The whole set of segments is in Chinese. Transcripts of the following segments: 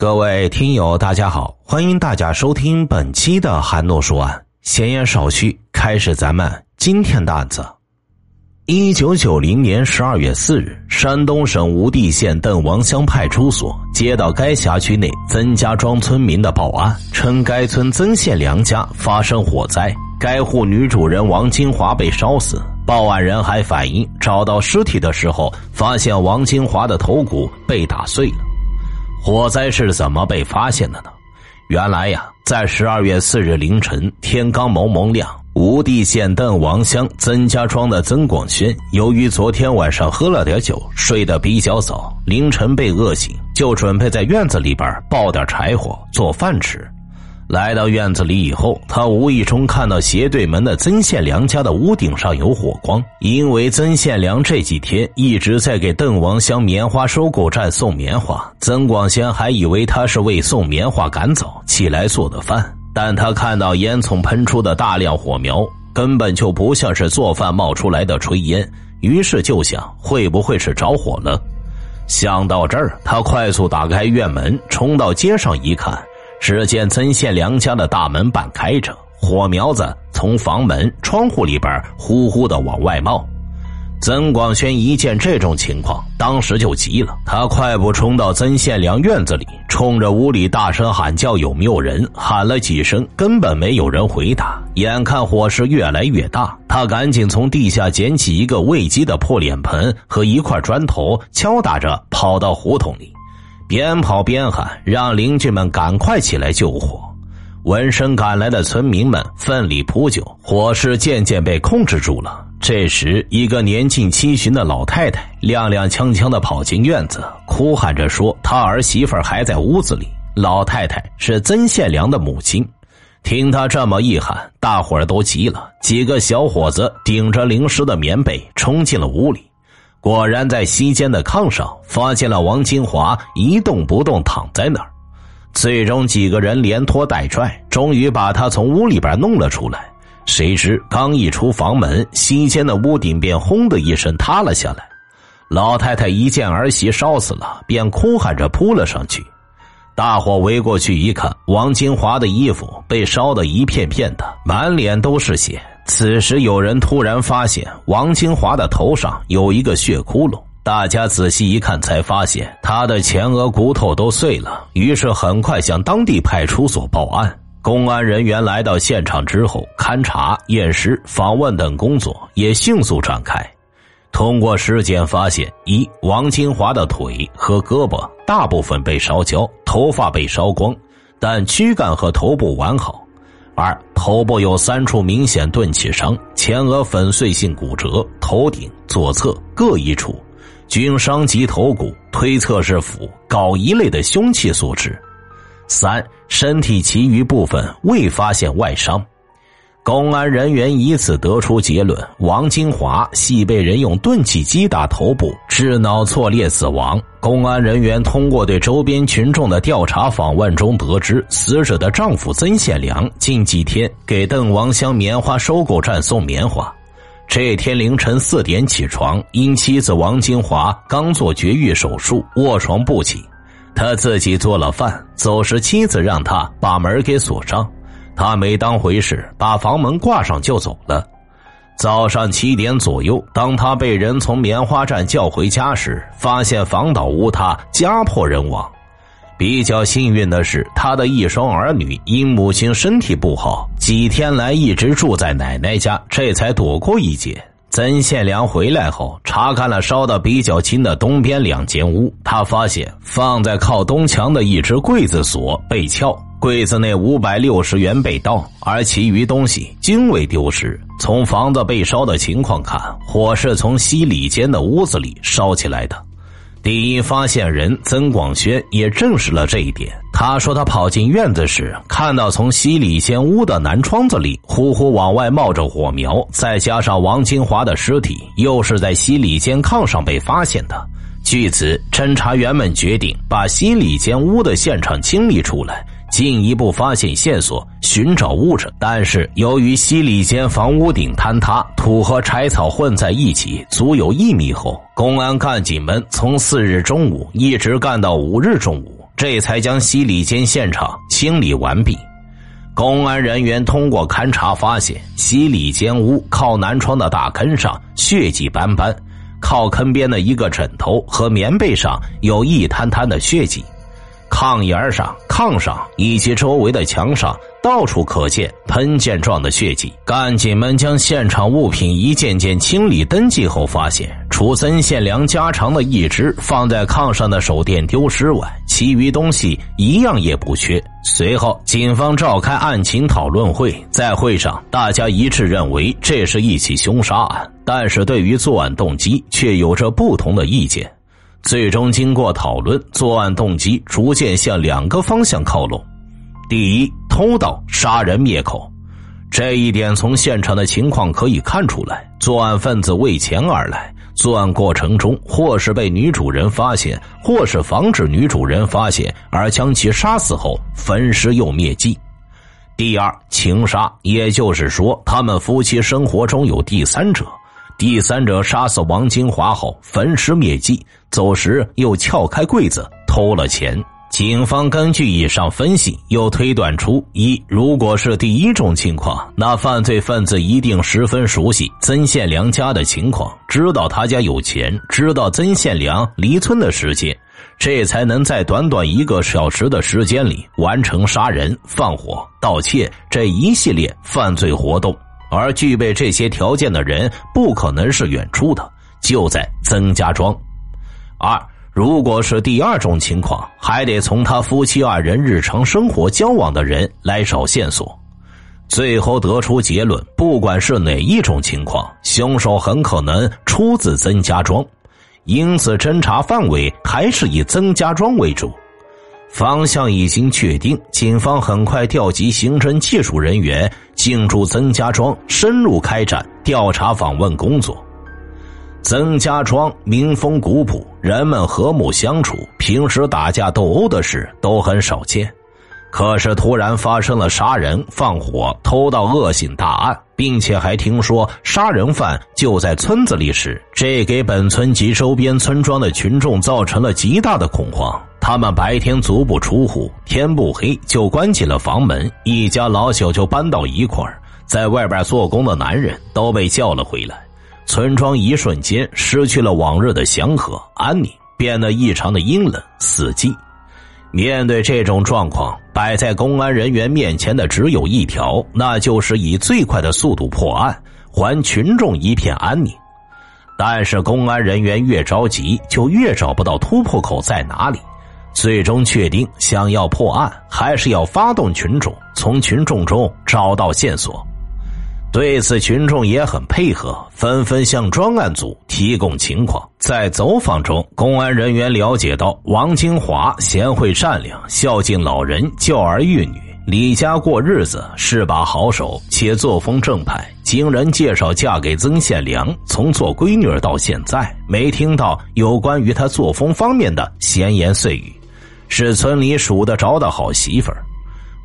各位听友，大家好，欢迎大家收听本期的韩诺说案。闲言少叙，开始咱们今天的案子。一九九零年十二月四日，山东省无地县邓王乡派出所接到该辖区内曾家庄村民的报案，称该村曾县良家发生火灾，该户女主人王金华被烧死。报案人还反映，找到尸体的时候，发现王金华的头骨被打碎了。火灾是怎么被发现的呢？原来呀，在十二月四日凌晨，天刚蒙蒙亮，吴地县邓王乡曾家庄的曾广轩，由于昨天晚上喝了点酒，睡得比较早，凌晨被饿醒，就准备在院子里边抱点柴火做饭吃。来到院子里以后，他无意中看到斜对门的曾宪良家的屋顶上有火光。因为曾宪良这几天一直在给邓王乡棉花收购站送棉花，曾广贤还以为他是为送棉花赶早起来做的饭。但他看到烟囱喷出的大量火苗，根本就不像是做饭冒出来的炊烟，于是就想会不会是着火了？想到这儿，他快速打开院门，冲到街上一看。只见曾宪良家的大门半开着，火苗子从房门、窗户里边呼呼的往外冒。曾广轩一见这种情况，当时就急了，他快步冲到曾宪良院子里，冲着屋里大声喊叫：“有没有人？”喊了几声，根本没有人回答。眼看火势越来越大，他赶紧从地下捡起一个喂鸡的破脸盆和一块砖头，敲打着跑到胡同里。边跑边喊，让邻居们赶快起来救火。闻声赶来的村民们奋力扑救，火势渐渐被控制住了。这时，一个年近七旬的老太太踉踉跄跄的跑进院子，哭喊着说：“她儿媳妇还在屋子里。”老太太是曾宪良的母亲。听他这么一喊，大伙儿都急了。几个小伙子顶着淋湿的棉被冲进了屋里。果然，在西间的炕上发现了王金华一动不动躺在那儿。最终，几个人连拖带拽，终于把他从屋里边弄了出来。谁知刚一出房门，西间的屋顶便轰的一声塌了下来。老太太一见儿媳烧死了，便哭喊着扑了上去。大伙围过去一看，王金华的衣服被烧得一片片的，满脸都是血。此时，有人突然发现王金华的头上有一个血窟窿。大家仔细一看，才发现他的前额骨头都碎了。于是，很快向当地派出所报案。公安人员来到现场之后，勘查、验尸、访问等工作也迅速展开。通过尸检发现，一王金华的腿和胳膊大部分被烧焦，头发被烧光，但躯干和头部完好。二头部有三处明显钝器伤，前额粉碎性骨折，头顶左侧各一处，均伤及头骨，推测是斧、镐一类的凶器所致。三身体其余部分未发现外伤。公安人员以此得出结论：王金华系被人用钝器击打头部，致脑挫裂死亡。公安人员通过对周边群众的调查访问中得知，死者的丈夫曾宪良近几天给邓王乡棉花收购站送棉花。这天凌晨四点起床，因妻子王金华刚做绝育手术，卧床不起，他自己做了饭，走时妻子让他把门给锁上。他没当回事，把房门挂上就走了。早上七点左右，当他被人从棉花站叫回家时，发现房倒屋塌，家破人亡。比较幸运的是，他的一双儿女因母亲身体不好，几天来一直住在奶奶家，这才躲过一劫。曾宪良回来后，查看了烧的比较轻的东边两间屋，他发现放在靠东墙的一只柜子锁被撬。柜子内五百六十元被盗，而其余东西均未丢失。从房子被烧的情况看，火是从西里间的屋子里烧起来的。第一发现人曾广轩也证实了这一点。他说，他跑进院子时，看到从西里间屋的南窗子里呼呼往外冒着火苗，再加上王金华的尸体又是在西里间炕上被发现的。据此，侦查员们决定把西里间屋的现场清理出来。进一步发现线索，寻找物证。但是由于西里间房屋顶坍塌，土和柴草混在一起，足有一米厚。公安干警们从四日中午一直干到五日中午，这才将西里间现场清理完毕。公安人员通过勘查发现，西里间屋靠南窗的大坑上血迹斑斑，靠坑边的一个枕头和棉被上有一滩滩的血迹，炕沿上、炕上以及周围的墙上。到处可见喷溅状的血迹。干警们将现场物品一件件清理登记后，发现除曾宪良家常的一只放在炕上的手电丢失外，其余东西一样也不缺。随后，警方召开案情讨论会，在会上，大家一致认为这是一起凶杀案，但是对于作案动机却有着不同的意见。最终，经过讨论，作案动机逐渐向两个方向靠拢。第一，偷盗杀人灭口，这一点从现场的情况可以看出来。作案分子为钱而来，作案过程中或是被女主人发现，或是防止女主人发现而将其杀死后焚尸又灭迹。第二，情杀，也就是说，他们夫妻生活中有第三者，第三者杀死王金华后焚尸灭迹，走时又撬开柜子偷了钱。警方根据以上分析，又推断出：一，如果是第一种情况，那犯罪分子一定十分熟悉曾宪良家的情况，知道他家有钱，知道曾宪良离村的时间，这才能在短短一个小时的时间里完成杀人、放火、盗窃这一系列犯罪活动。而具备这些条件的人，不可能是远处的，就在曾家庄。二。如果是第二种情况，还得从他夫妻二人日常生活交往的人来找线索，最后得出结论：不管是哪一种情况，凶手很可能出自曾家庄，因此侦查范围还是以曾家庄为主。方向已经确定，警方很快调集刑侦技术人员进驻曾家庄，深入开展调查访问工作。曾家庄民风古朴，人们和睦相处，平时打架斗殴的事都很少见。可是突然发生了杀人、放火、偷盗恶性大案，并且还听说杀人犯就在村子里时，这给本村及周边村庄的群众造成了极大的恐慌。他们白天足不出户，天不黑就关起了房门，一家老小就搬到一块儿，在外边做工的男人都被叫了回来。村庄一瞬间失去了往日的祥和安宁，变得异常的阴冷死寂。面对这种状况，摆在公安人员面前的只有一条，那就是以最快的速度破案，还群众一片安宁。但是公安人员越着急，就越找不到突破口在哪里。最终确定，想要破案，还是要发动群众，从群众中找到线索。对此，群众也很配合，纷纷向专案组提供情况。在走访中，公安人员了解到，王金华贤惠善良，孝敬老人，教儿育女，李家过日子是把好手，且作风正派。经人介绍嫁给曾宪良，从做闺女到现在，没听到有关于他作风方面的闲言碎语，是村里数得着的好媳妇儿。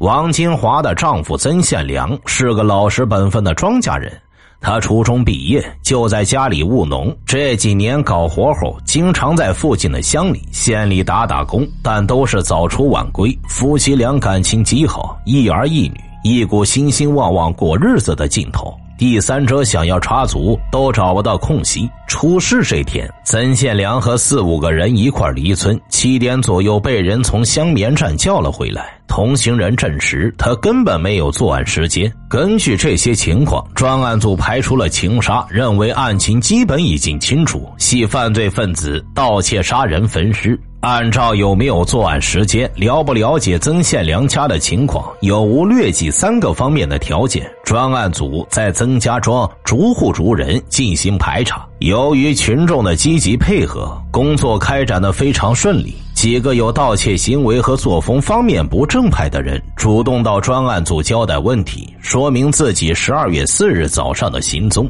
王金华的丈夫曾宪良是个老实本分的庄稼人，他初中毕业就在家里务农。这几年搞活后，经常在附近的乡里、县里打打工，但都是早出晚归。夫妻俩感情极好，一儿一女，一股兴兴旺旺过日子的劲头。第三者想要插足，都找不到空隙。出事这天，曾宪良和四五个人一块离村，七点左右被人从香棉站叫了回来。同行人证实，他根本没有作案时间。根据这些情况，专案组排除了情杀，认为案情基本已经清楚，系犯罪分子盗窃、杀人、焚尸。按照有没有作案时间、了不了解曾宪良家的情况、有无劣迹三个方面的条件，专案组在曾家庄逐户逐人进行排查。由于群众的积极配合，工作开展的非常顺利。几个有盗窃行为和作风方面不正派的人，主动到专案组交代问题，说明自己十二月四日早上的行踪。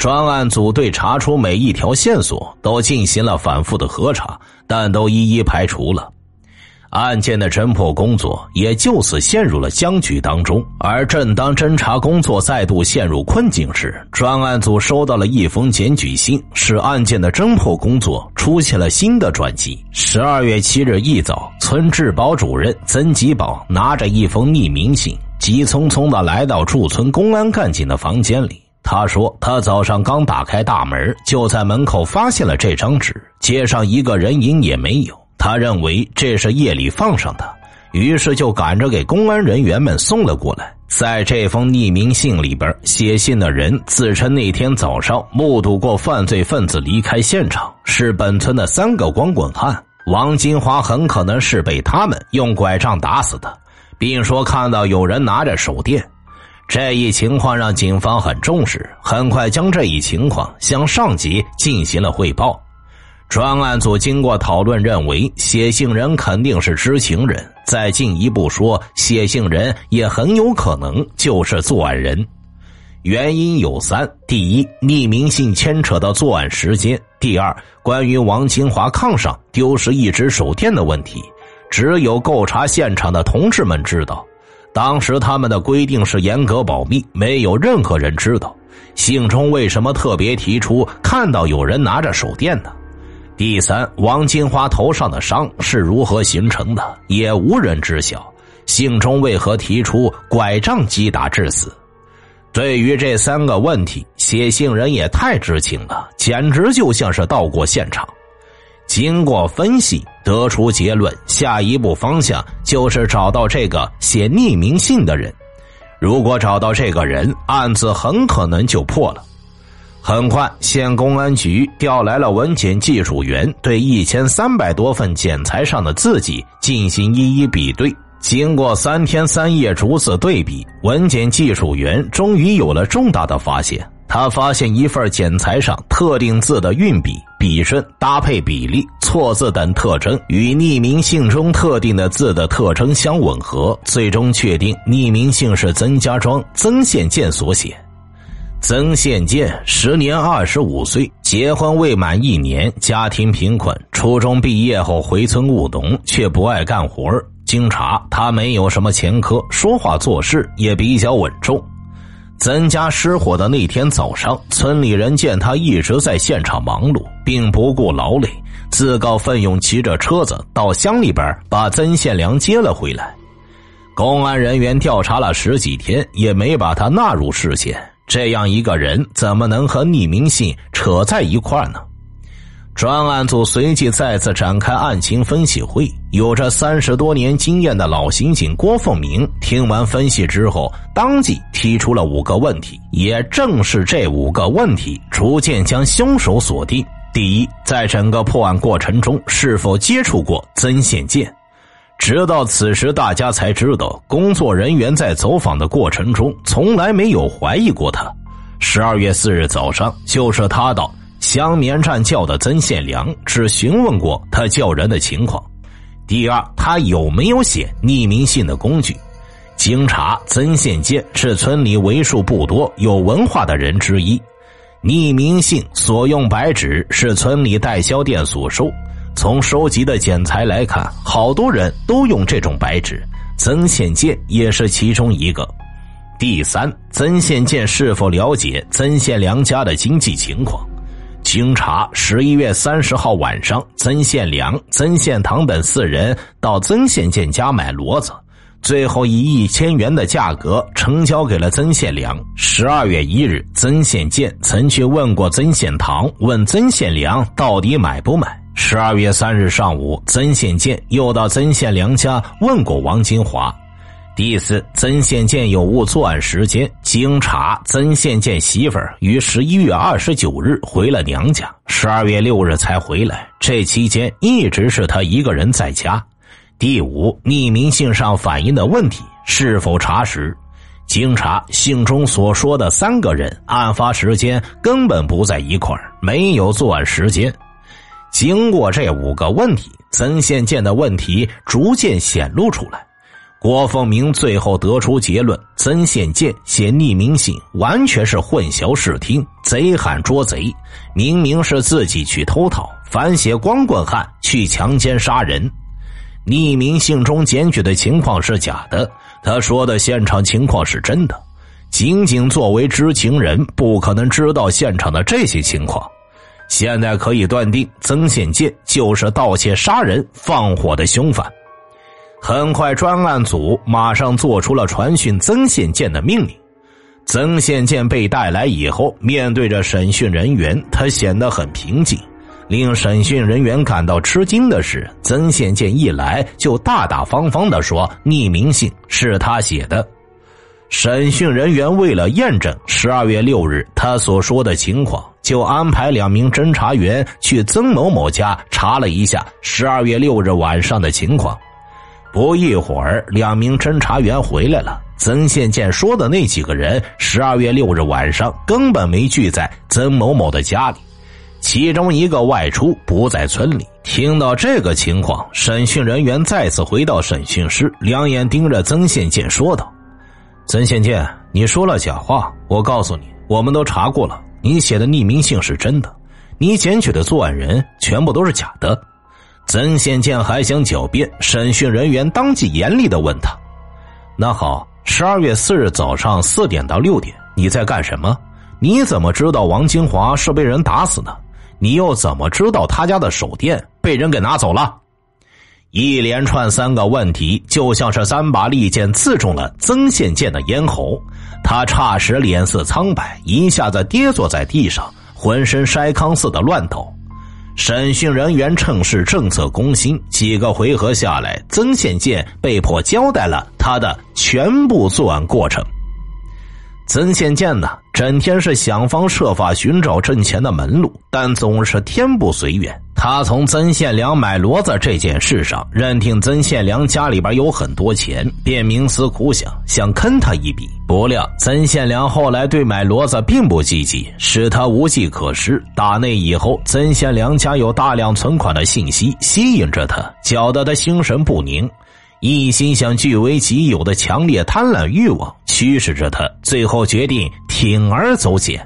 专案组对查出每一条线索都进行了反复的核查，但都一一排除了。案件的侦破工作也就此陷入了僵局当中。而正当侦查工作再度陷入困境时，专案组收到了一封检举信，使案件的侦破工作出现了新的转机。十二月七日一早，村治保主任曾吉宝拿着一封匿名信，急匆匆的来到驻村公安干警的房间里。他说：“他早上刚打开大门，就在门口发现了这张纸，街上一个人影也没有。”他认为这是夜里放上的，于是就赶着给公安人员们送了过来。在这封匿名信里边，写信的人自称那天早上目睹过犯罪分子离开现场，是本村的三个光棍汉。王金华很可能是被他们用拐杖打死的，并说看到有人拿着手电。这一情况让警方很重视，很快将这一情况向上级进行了汇报。专案组经过讨论，认为写信人肯定是知情人。再进一步说，写信人也很有可能就是作案人。原因有三：第一，匿名信牵扯到作案时间；第二，关于王清华炕上丢失一只手电的问题，只有够查现场的同志们知道。当时他们的规定是严格保密，没有任何人知道。信中为什么特别提出看到有人拿着手电呢？第三，王金花头上的伤是如何形成的，也无人知晓。信中为何提出拐杖击打致死？对于这三个问题，写信人也太知情了，简直就像是到过现场。经过分析，得出结论：下一步方向就是找到这个写匿名信的人。如果找到这个人，案子很可能就破了。很快，县公安局调来了文检技术员，对一千三百多份检材上的字迹进行一一比对。经过三天三夜逐字对比，文检技术员终于有了重大的发现。他发现一份检材上特定字的运笔、笔顺、搭配比例、错字等特征与匿名信中特定的字的特征相吻合，最终确定匿名信是曾家庄曾宪建所写。曾宪建时年二十五岁，结婚未满一年，家庭贫困。初中毕业后回村务农，却不爱干活经查，他没有什么前科，说话做事也比较稳重。曾家失火的那天早上，村里人见他一直在现场忙碌，并不顾劳累，自告奋勇骑着车子到乡里边把曾宪良接了回来。公安人员调查了十几天，也没把他纳入视线。这样一个人怎么能和匿名信扯在一块呢？专案组随即再次展开案情分析会。有着三十多年经验的老刑警郭凤鸣听完分析之后，当即提出了五个问题。也正是这五个问题，逐渐将凶手锁定。第一，在整个破案过程中，是否接触过曾宪建？直到此时，大家才知道，工作人员在走访的过程中从来没有怀疑过他。十二月四日早上，就是他到香棉站叫的曾宪良，只询问过他叫人的情况。第二，他有没有写匿名信的工具？经查，曾宪建是村里为数不多有文化的人之一，匿名信所用白纸是村里代销店所收。从收集的剪材来看，好多人都用这种白纸，曾宪建也是其中一个。第三，曾宪建是否了解曾宪良家的经济情况？经查，十一月三十号晚上，曾宪良、曾宪堂等四人到曾宪建家买骡子，最后以一千元的价格成交给了曾宪良。十二月一日，曾宪建曾去问过曾宪堂，问曾宪良到底买不买。十二月三日上午，曾宪建又到曾宪良家问过王金华。第四，曾宪建有误作案时间。经查，曾宪建媳妇儿于十一月二十九日回了娘家，十二月六日才回来。这期间一直是他一个人在家。第五，匿名信上反映的问题是否查实？经查，信中所说的三个人，案发时间根本不在一块没有作案时间。经过这五个问题，曾宪建的问题逐渐显露出来。郭凤鸣最后得出结论：曾宪建写匿名信完全是混淆视听，贼喊捉贼，明明是自己去偷桃，反写光棍汉去强奸杀人。匿名信中检举的情况是假的，他说的现场情况是真的。仅仅作为知情人，不可能知道现场的这些情况。现在可以断定，曾宪建就是盗窃杀人放火的凶犯。很快，专案组马上做出了传讯曾宪建的命令。曾宪建被带来以后，面对着审讯人员，他显得很平静。令审讯人员感到吃惊的是，曾宪建一来就大大方方的说匿名信是他写的。审讯人员为了验证十二月六日他所说的情况，就安排两名侦查员去曾某某家查了一下十二月六日晚上的情况。不一会儿，两名侦查员回来了。曾宪建说的那几个人，十二月六日晚上根本没聚在曾某某的家里，其中一个外出不在村里。听到这个情况，审讯人员再次回到审讯室，两眼盯着曾宪建说道：“曾宪建，你说了假话。我告诉你，我们都查过了，你写的匿名信是真的，你检举的作案人全部都是假的。”曾宪建还想狡辩，审讯人员当即严厉的问他：“那好。”十二月四日早上四点到六点，你在干什么？你怎么知道王金华是被人打死的？你又怎么知道他家的手电被人给拿走了？一连串三个问题，就像是三把利剑刺中了曾宪建的咽喉，他霎时脸色苍白，一下子跌坐在地上，浑身筛糠似的乱抖。审讯人员趁势政策攻心，几个回合下来，曾宪建被迫交代了他的全部作案过程。曾宪建呢，整天是想方设法寻找挣钱的门路，但总是天不随愿。他从曾宪良买骡子这件事上认定曾宪良家里边有很多钱，便冥思苦想，想坑他一笔。不料曾宪良后来对买骡子并不积极，使他无计可施。打那以后，曾宪良家有大量存款的信息吸引着他，搅得他心神不宁，一心想据为己有的强烈贪婪欲望驱使着他，最后决定铤而走险。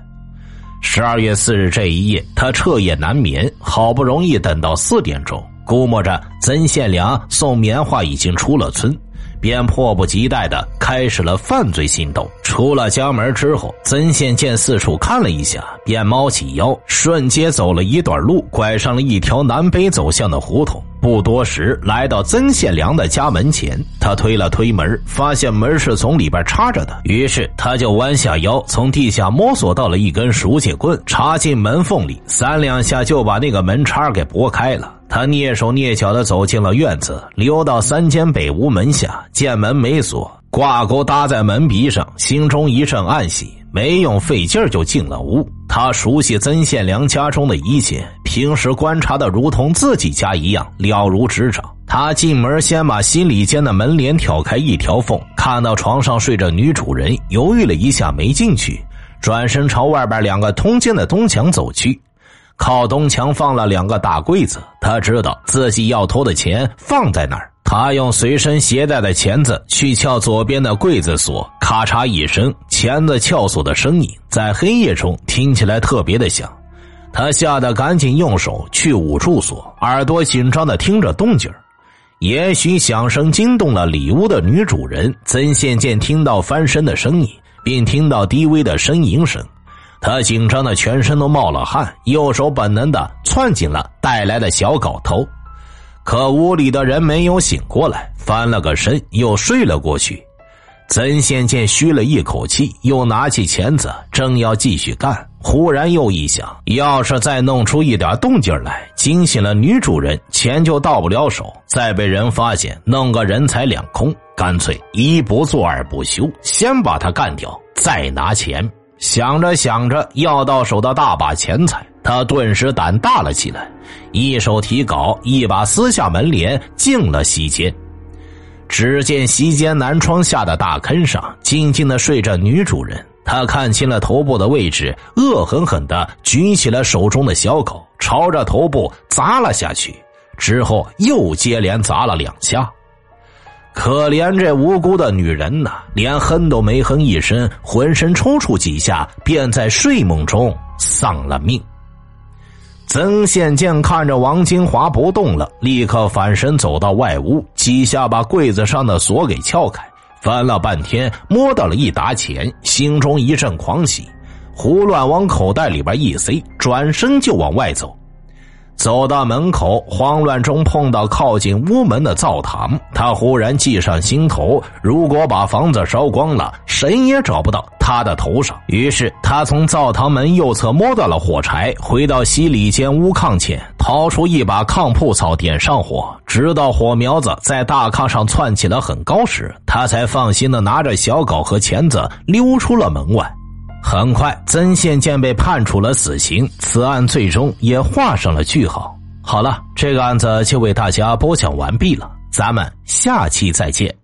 十二月四日这一夜，他彻夜难眠，好不容易等到四点钟，估摸着曾宪良送棉花已经出了村，便迫不及待的开始了犯罪行动。出了家门之后，曾宪见四处看了一下，便猫起腰，顺街走了一段路，拐上了一条南北走向的胡同。不多时，来到曾宪良的家门前，他推了推门，发现门是从里边插着的，于是他就弯下腰，从地下摸索到了一根熟铁棍，插进门缝里，三两下就把那个门插给拨开了。他蹑手蹑脚的走进了院子，溜到三间北屋门下，见门没锁，挂钩搭在门鼻上，心中一阵暗喜，没用费劲儿就进了屋。他熟悉曾宪良家中的一切。平时观察的如同自己家一样了如指掌。他进门先把洗里间的门帘挑开一条缝，看到床上睡着女主人，犹豫了一下没进去，转身朝外边两个通间的东墙走去。靠东墙放了两个大柜子，他知道自己要偷的钱放在那儿。他用随身携带的钳子去撬左边的柜子锁，咔嚓一声，钳子撬锁的声音在黑夜中听起来特别的响。他吓得赶紧用手去捂住锁，耳朵紧张的听着动静也许响声惊动了里屋的女主人。曾宪建听到翻身的声音，并听到低微的呻吟声，他紧张的全身都冒了汗，右手本能的窜进了带来的小镐头，可屋里的人没有醒过来，翻了个身又睡了过去。曾宪建吁了一口气，又拿起钳子，正要继续干，忽然又一想：要是再弄出一点动静来，惊醒了女主人，钱就到不了手，再被人发现，弄个人财两空。干脆一不做二不休，先把他干掉，再拿钱。想着想着，要到手的大把钱财，他顿时胆大了起来，一手提镐，一把撕下门帘，进了席间。只见席间南窗下的大坑上，静静的睡着女主人。他看清了头部的位置，恶狠狠的举起了手中的小狗，朝着头部砸了下去。之后又接连砸了两下。可怜这无辜的女人呐，连哼都没哼一声，浑身抽搐几下，便在睡梦中丧了命。曾宪健看着王金华不动了，立刻反身走到外屋，几下把柜子上的锁给撬开，翻了半天摸到了一沓钱，心中一阵狂喜，胡乱往口袋里边一塞，转身就往外走。走到门口，慌乱中碰到靠近屋门的灶堂，他忽然计上心头：如果把房子烧光了，谁也找不到他的头上。于是他从灶堂门右侧摸到了火柴，回到洗礼间屋炕前，掏出一把炕铺草，点上火，直到火苗子在大炕上窜起了很高时，他才放心的拿着小镐和钳子溜出了门外。很快，曾宪建被判处了死刑，此案最终也画上了句号。好了，这个案子就为大家播讲完毕了，咱们下期再见。